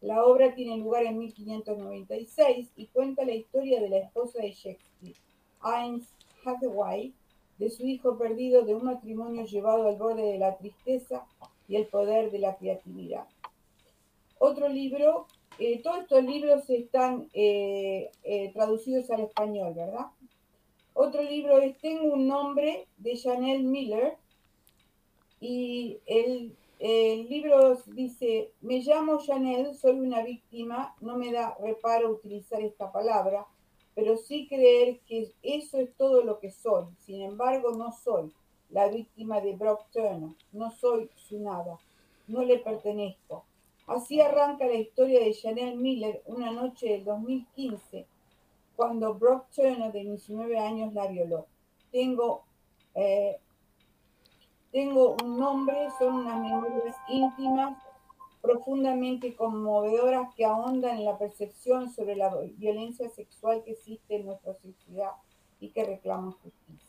D: La obra tiene lugar en 1596 y cuenta la historia de la esposa de Shakespeare, Anne Hathaway, de su hijo perdido de un matrimonio llevado al borde de la tristeza y el poder de la creatividad. Otro libro, eh, todos estos libros están eh, eh, traducidos al español, ¿verdad? Otro libro es Tengo un nombre de Janelle Miller y el, libro dice, me llamo Janelle, soy una víctima, no me da reparo utilizar esta palabra, pero sí creer que eso es todo lo que soy. Sin embargo, no soy la víctima de Brock Turner, no soy su nada, no le pertenezco. Así arranca la historia de Janelle Miller una noche del 2015, cuando Brock Turner, de 19 años, la violó. Tengo, eh, tengo un nombre, son unas memorias íntimas profundamente conmovedoras que ahondan en la percepción sobre la violencia sexual que existe en nuestra sociedad y que reclama justicia.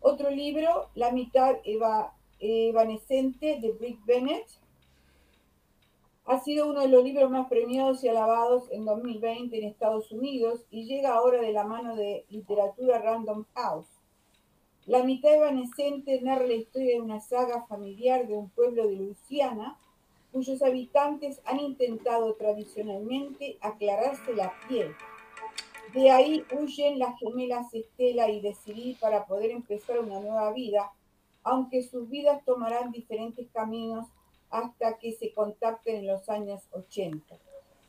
D: Otro libro, La mitad evanescente de Brick Bennett, ha sido uno de los libros más premiados y alabados en 2020 en Estados Unidos y llega ahora de la mano de Literatura Random House. La mitad evanescente narra la historia de una saga familiar de un pueblo de Luisiana cuyos habitantes han intentado tradicionalmente aclararse la piel. De ahí huyen las gemelas Estela y Decidí para poder empezar una nueva vida, aunque sus vidas tomarán diferentes caminos hasta que se contacten en los años 80.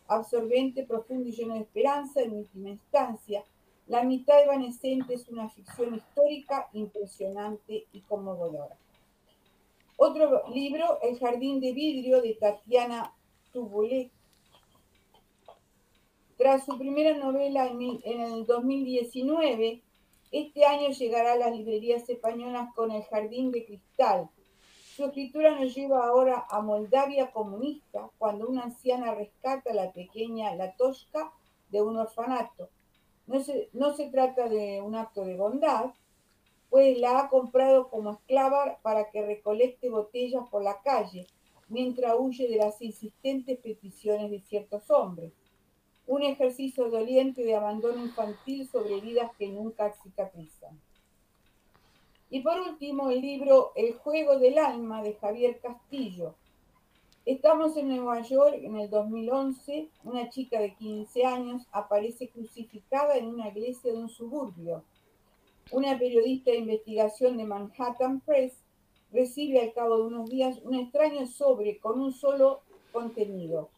D: Absorbente, profundo y lleno de esperanza, en última instancia, La mitad evanescente es una ficción histórica impresionante y conmovedora. Otro libro, El jardín de vidrio de Tatiana Tubulet. Tras su primera novela en el 2019, este año llegará a las librerías españolas con El jardín de cristal. Su escritura nos lleva ahora a Moldavia comunista, cuando una anciana rescata a la pequeña Latoshka de un orfanato. No se, no se trata de un acto de bondad, pues la ha comprado como esclava para que recolecte botellas por la calle, mientras huye de las insistentes peticiones de ciertos hombres. Un ejercicio doliente de abandono infantil sobre heridas que nunca cicatrizan. Y por último, el libro El juego del alma de Javier Castillo. Estamos en Nueva York en el 2011. Una chica de 15 años aparece crucificada en una iglesia de un suburbio una periodista de investigación de Manhattan Press recibe al cabo de unos días un extraño sobre con un solo contenido.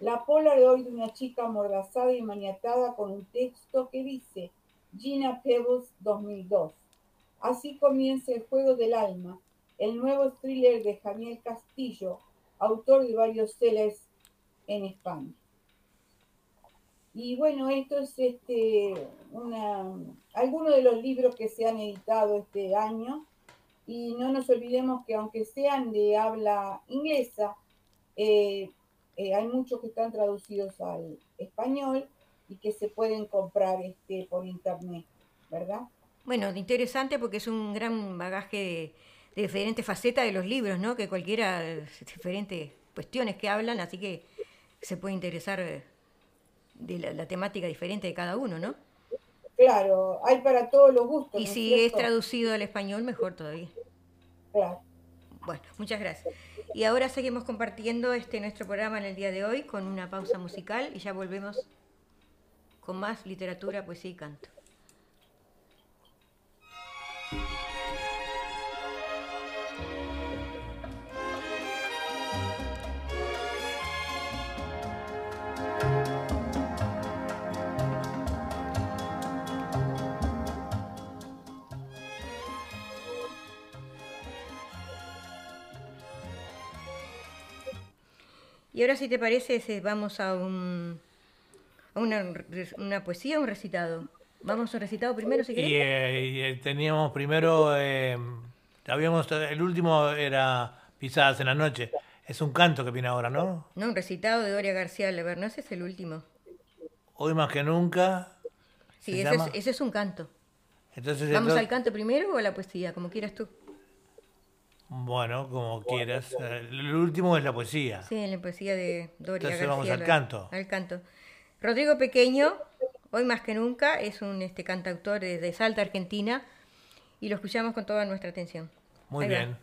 D: La Polaroid de una chica amordazada y maniatada con un texto que dice Gina Pebbles 2002. Así comienza El Juego del Alma, el nuevo thriller de Javier Castillo, autor de varios sellers en España. Y bueno, esto es este, una, algunos de los libros que se han editado este año. Y no nos olvidemos que aunque sean de habla inglesa, eh, eh, hay muchos que están traducidos al español y que se pueden comprar este, por internet, ¿verdad?
B: Bueno, interesante porque es un gran bagaje de diferentes facetas de los libros, ¿no? Que cualquiera, diferentes cuestiones que hablan, así que se puede interesar eh, de la, temática diferente de cada uno, ¿no?
D: Claro, hay para todos los gustos.
B: Y si es, traducido al español, mejor todavía.
D: Claro.
B: Bueno, muchas gracias. Y ahora seguimos compartiendo este nuestro programa en el día de hoy con una pausa musical y ya volvemos con más literatura, poesía y canto. Y ahora, si te parece, vamos a, un, a una, una poesía, un recitado. Vamos a un recitado primero, si querés.
C: Y, eh, eh, teníamos primero, eh, habíamos, el último era Pisadas en la Noche. Es un canto que viene ahora, ¿no?
B: No, un recitado de Doria García Lever, no ese es el último.
C: Hoy más que nunca.
B: Sí, ese es, ese es, un canto.
C: Entonces,
B: ¿Vamos al canto primero o a la poesía? Como quieras tú.
C: Bueno, como quieras. El último es la poesía.
B: Sí, la poesía de Doria
C: Entonces
B: García.
C: vamos al canto.
B: Al canto. Rodrigo Pequeño, hoy más que nunca, es un este, cantautor de, Salta, Argentina, y lo escuchamos con toda nuestra atención.
C: Muy bien.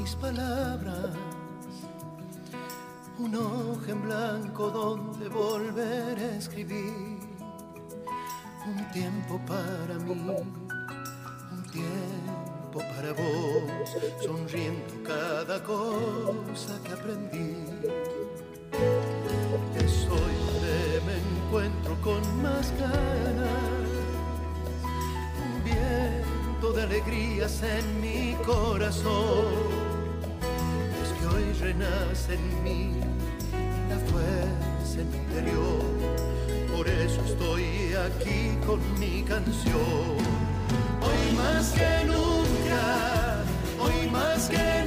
M: Mis palabras, un hoja en blanco donde volver a escribir, un tiempo para mí, un tiempo para vos, sonriendo cada cosa que aprendí. Es hoy donde me encuentro con más ganas, un viento de alegrías en mi corazón renace en mí la fuerza interior. Por eso estoy aquí con mi canción. Hoy más que nunca, hoy más que nunca,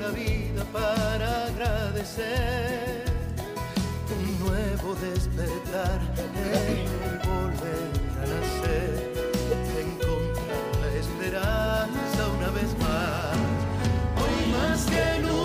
M: la vida para agradecer un nuevo despertar, el volver a nacer, encontrar la esperanza una vez más. Hoy más que nunca,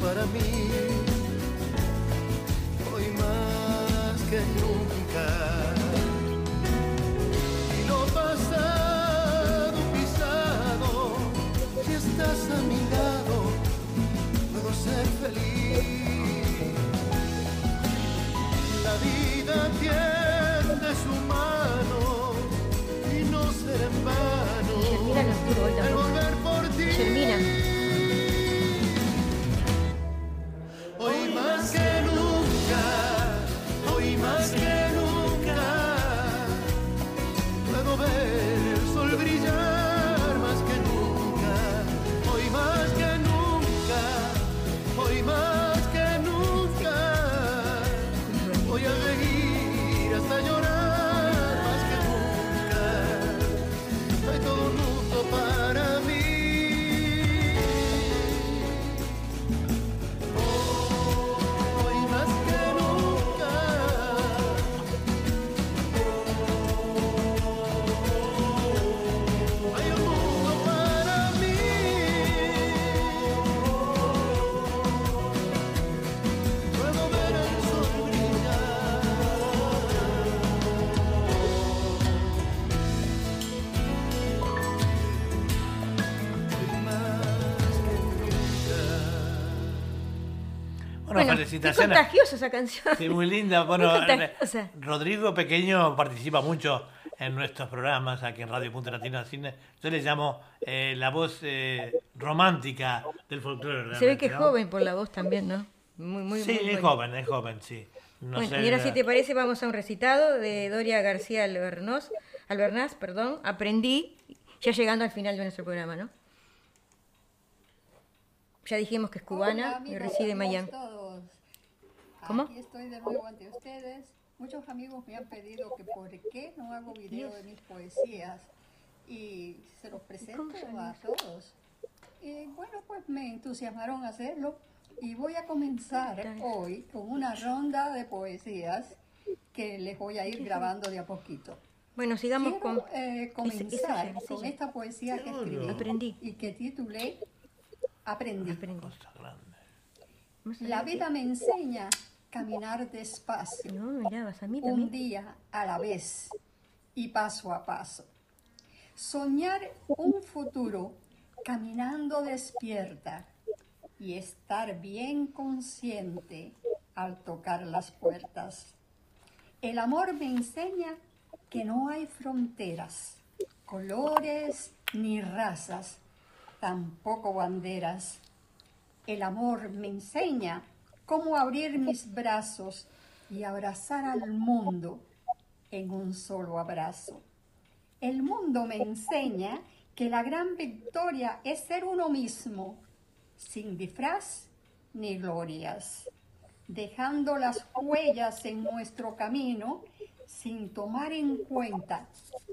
M: para mí, hoy más que nunca. Y lo pasado pisado, si estás a mi lado, puedo ser feliz. La vida tiene
C: Felicitaciones.
B: contagiosa esa canción.
C: Sí, muy linda. Bueno,
B: Muy contagiosa.
C: Rodrigo Pequeño participa mucho en nuestros programas aquí en Radio Punto Latino Cine. Yo le llamo eh, la voz eh, romántica del folclore.
B: Se ve que es
C: ¿no?
B: joven por la voz también, ¿no? Muy, muy,
C: Sí,
B: muy
C: es
B: bueno.
C: joven, es joven, sí. No
B: bueno,
C: sé,
B: y ahora si te parece vamos a un recitado de Doria García Albernaz, Albernaz, perdón, aprendí, ya llegando al final de nuestro programa, ¿no? Ya dijimos que es cubana
N: Hola,
B: y reside en Miami.
N: todos.
B: ¿Cómo?
N: Aquí estoy de nuevo ante ustedes. Muchos amigos me han pedido que por qué no hago video de mis poesías y se los presento a todos. Y bueno, pues me entusiasmaron a hacerlo y voy a comenzar hoy con una ronda de poesías que les voy a ir grabando de a poquito.
B: Bueno, sigamos
N: Quiero,
B: con...
N: eh, comenzar
B: ya, esa
N: con esta poesía que escribí
B: Aprendí.
N: y que titulé Aprendí.
B: Aprendí.
N: La vida me enseña caminar despacio.
B: No, a mí
N: Un día a la vez y paso a paso. Soñar un futuro caminando despierta y estar bien consciente al tocar las puertas. El amor me enseña que no hay fronteras, colores ni razas, tampoco banderas. El amor me enseña cómo abrir mis brazos y abrazar al mundo en un solo abrazo. El mundo me enseña que la gran victoria es ser uno mismo, sin disfraz ni glorias, dejando las huellas en nuestro camino sin tomar en cuenta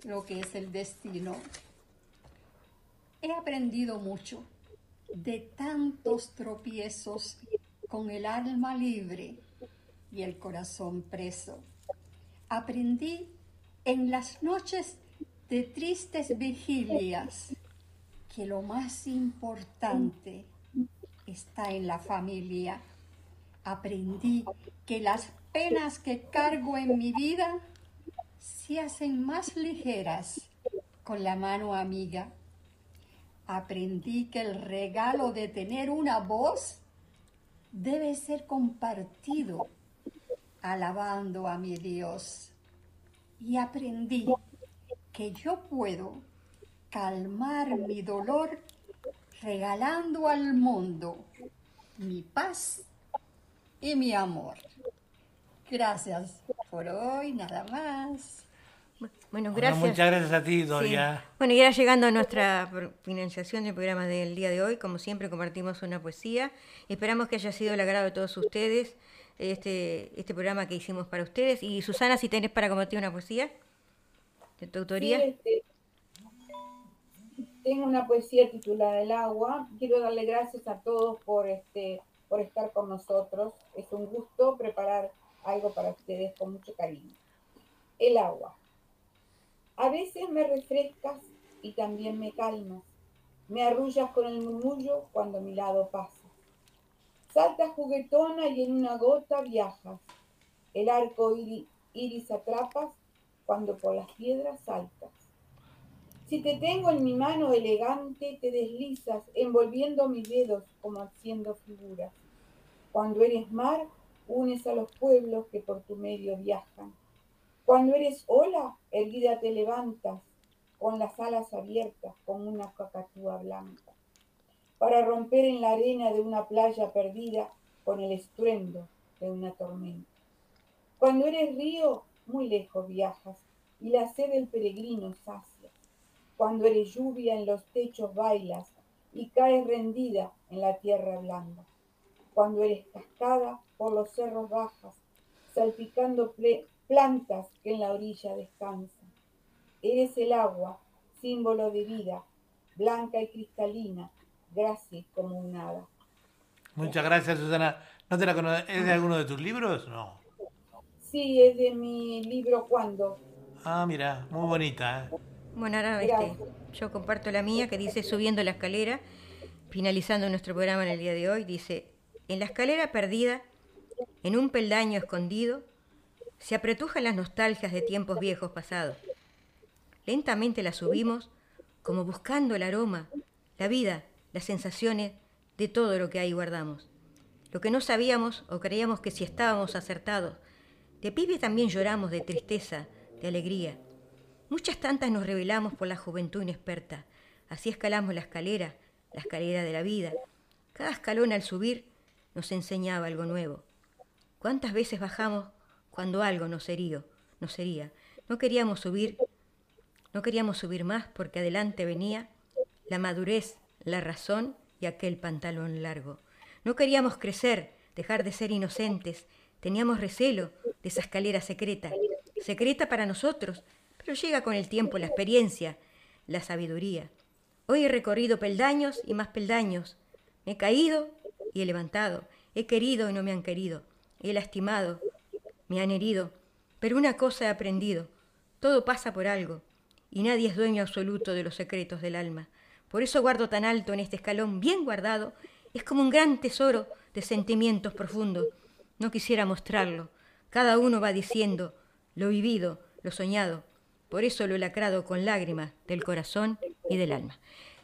N: lo que es el destino. He aprendido mucho de tantos tropiezos con el alma libre y el corazón preso. Aprendí en las noches de tristes vigilias que lo más importante está en la familia. Aprendí que las penas que cargo en mi vida se hacen más ligeras con la mano amiga. Aprendí que el regalo de tener una voz debe ser compartido alabando a mi Dios. Y aprendí que yo puedo calmar mi dolor regalando al mundo mi paz y mi amor. Gracias por hoy, nada más.
B: Bueno,
C: Bueno,
B: gracias.
C: muchas gracias a ti,
B: Sí.
C: Doria.
B: Bueno, y ahora llegando a nuestra finalización del programa del día de hoy, como siempre compartimos una poesía. Esperamos que haya sido el agrado de todos ustedes este, este programa que hicimos para ustedes. Y Susana, si tenés para compartir una poesía de tu autoría.
D: Sí, este, tengo una poesía titulada El agua. Quiero darle gracias a todos por este por estar con nosotros. Es un gusto preparar algo para ustedes con mucho cariño. El agua. A veces me refrescas y también me calmas. Me arrullas con el murmullo cuando a mi lado pasas. Saltas juguetona y en una gota viajas. El arco iri- iris atrapas cuando por las piedras saltas. Si te tengo en mi mano elegante, te deslizas, envolviendo mis dedos como haciendo figuras. Cuando eres mar, unes a los pueblos que por tu medio viajan. Cuando eres ola, erguida te levantas, con las alas abiertas, como una cacatúa blanca, para romper en la arena de una playa perdida con el estruendo de una tormenta. Cuando eres río, muy lejos viajas, y la sed del peregrino sacia. Cuando eres lluvia en los techos bailas, y caes rendida en la tierra blanda. Cuando eres cascada, por los cerros bajas, salpicando plantas que en la orilla descansan. Eres el agua, símbolo de vida, blanca y cristalina, grácil como un hada.
C: Muchas gracias, Susana. ¿No te la cono- ¿Es de alguno de tus libros? No.
D: Sí, es de mi libro Cuando.
C: Ah, mira, muy bonita. ¿eh?
B: Bueno, ahora este, yo comparto la mía que dice Subiendo la escalera, finalizando nuestro programa en el día de hoy, dice, en la escalera perdida, en un peldaño escondido, se apretujan las nostalgias de tiempos viejos pasados. Lentamente la subimos, como buscando el aroma, la vida, las sensaciones de todo lo que ahí guardamos. lo que no sabíamos o creíamos que si estábamos acertados. De pibe también lloramos de tristeza, de alegría. Muchas tantas nos revelamos por la juventud inexperta. Así escalamos la escalera, la escalera de la vida. Cada escalón al subir nos enseñaba algo nuevo. ¿Cuántas veces bajamos cuando algo nos sería? No sería. No queríamos subir, no queríamos subir más porque adelante venía la madurez, la razón y aquel pantalón largo. No queríamos crecer, dejar de ser inocentes. Teníamos recelo de esa escalera secreta, secreta para nosotros, pero llega con el tiempo la experiencia, la sabiduría. Hoy he recorrido peldaños y más peldaños. Me he caído y he levantado. He querido y no me han querido. He lastimado, me han herido. Pero una cosa he aprendido. Todo pasa por algo. Y nadie es dueño absoluto de los secretos del alma. Por eso guardo tan alto en este escalón, bien guardado. Es como un gran tesoro de sentimientos profundos. No quisiera mostrarlo. Cada uno va diciendo lo vivido, lo soñado. Por eso lo he lacrado con lágrimas del corazón y del alma.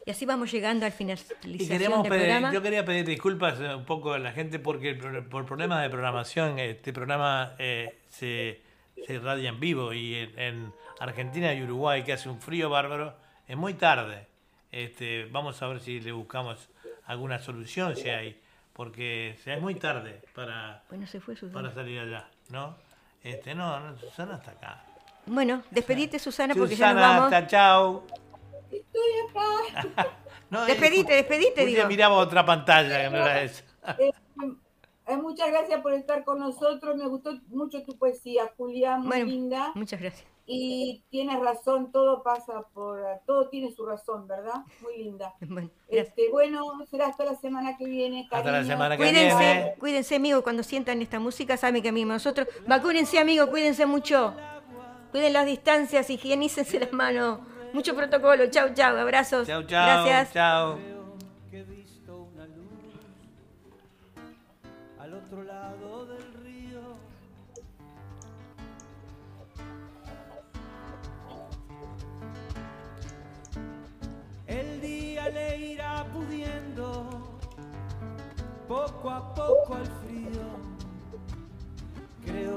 B: Y así vamos llegando al finalización
C: Y queremos
B: del
C: pedir-
B: programa.
C: yo quería pedir disculpas eh, un poco a la gente porque por, problemas de programación este programa eh, se, se irradia en vivo y en, en Argentina y Uruguay que hace un frío bárbaro es muy tarde. Este, vamos a ver si le buscamos alguna solución si hay porque es muy tarde para,
B: Bueno, se fue Susana.
C: para salir allá, ¿no? Este, no, no, Susana está acá.
B: Bueno, despedite Susana porque ya nos
C: Susana,
B: vamos.
C: hasta chao.
D: Estoy acá.
C: No,
B: Despedite, despedite, digo.
C: miraba otra pantalla que no era esa.
D: Eh, eh, muchas gracias por estar con nosotros. Me gustó mucho tu poesía, Julián, muy
B: Bueno,
D: linda.
B: Muchas gracias.
D: Y tienes razón, todo pasa por, todo tiene su razón, ¿verdad? Muy linda.
B: Bueno,
D: Este, bueno, será hasta la semana que viene.
C: Hasta la
D: cariño.
C: semana que
B: Cuídense,
C: viene.
B: cuídense amigos, cuando sientan esta música, saben que a mí nosotros, vacúnense amigos, cuídense mucho, cuiden las distancias, higienícense las manos, mucho protocolo, chau chau, abrazos,
C: Chao, chao.
B: gracias.
C: Chao.
A: que he visto una luz al otro lado del río. El día le irá pudiendo poco a poco al frío.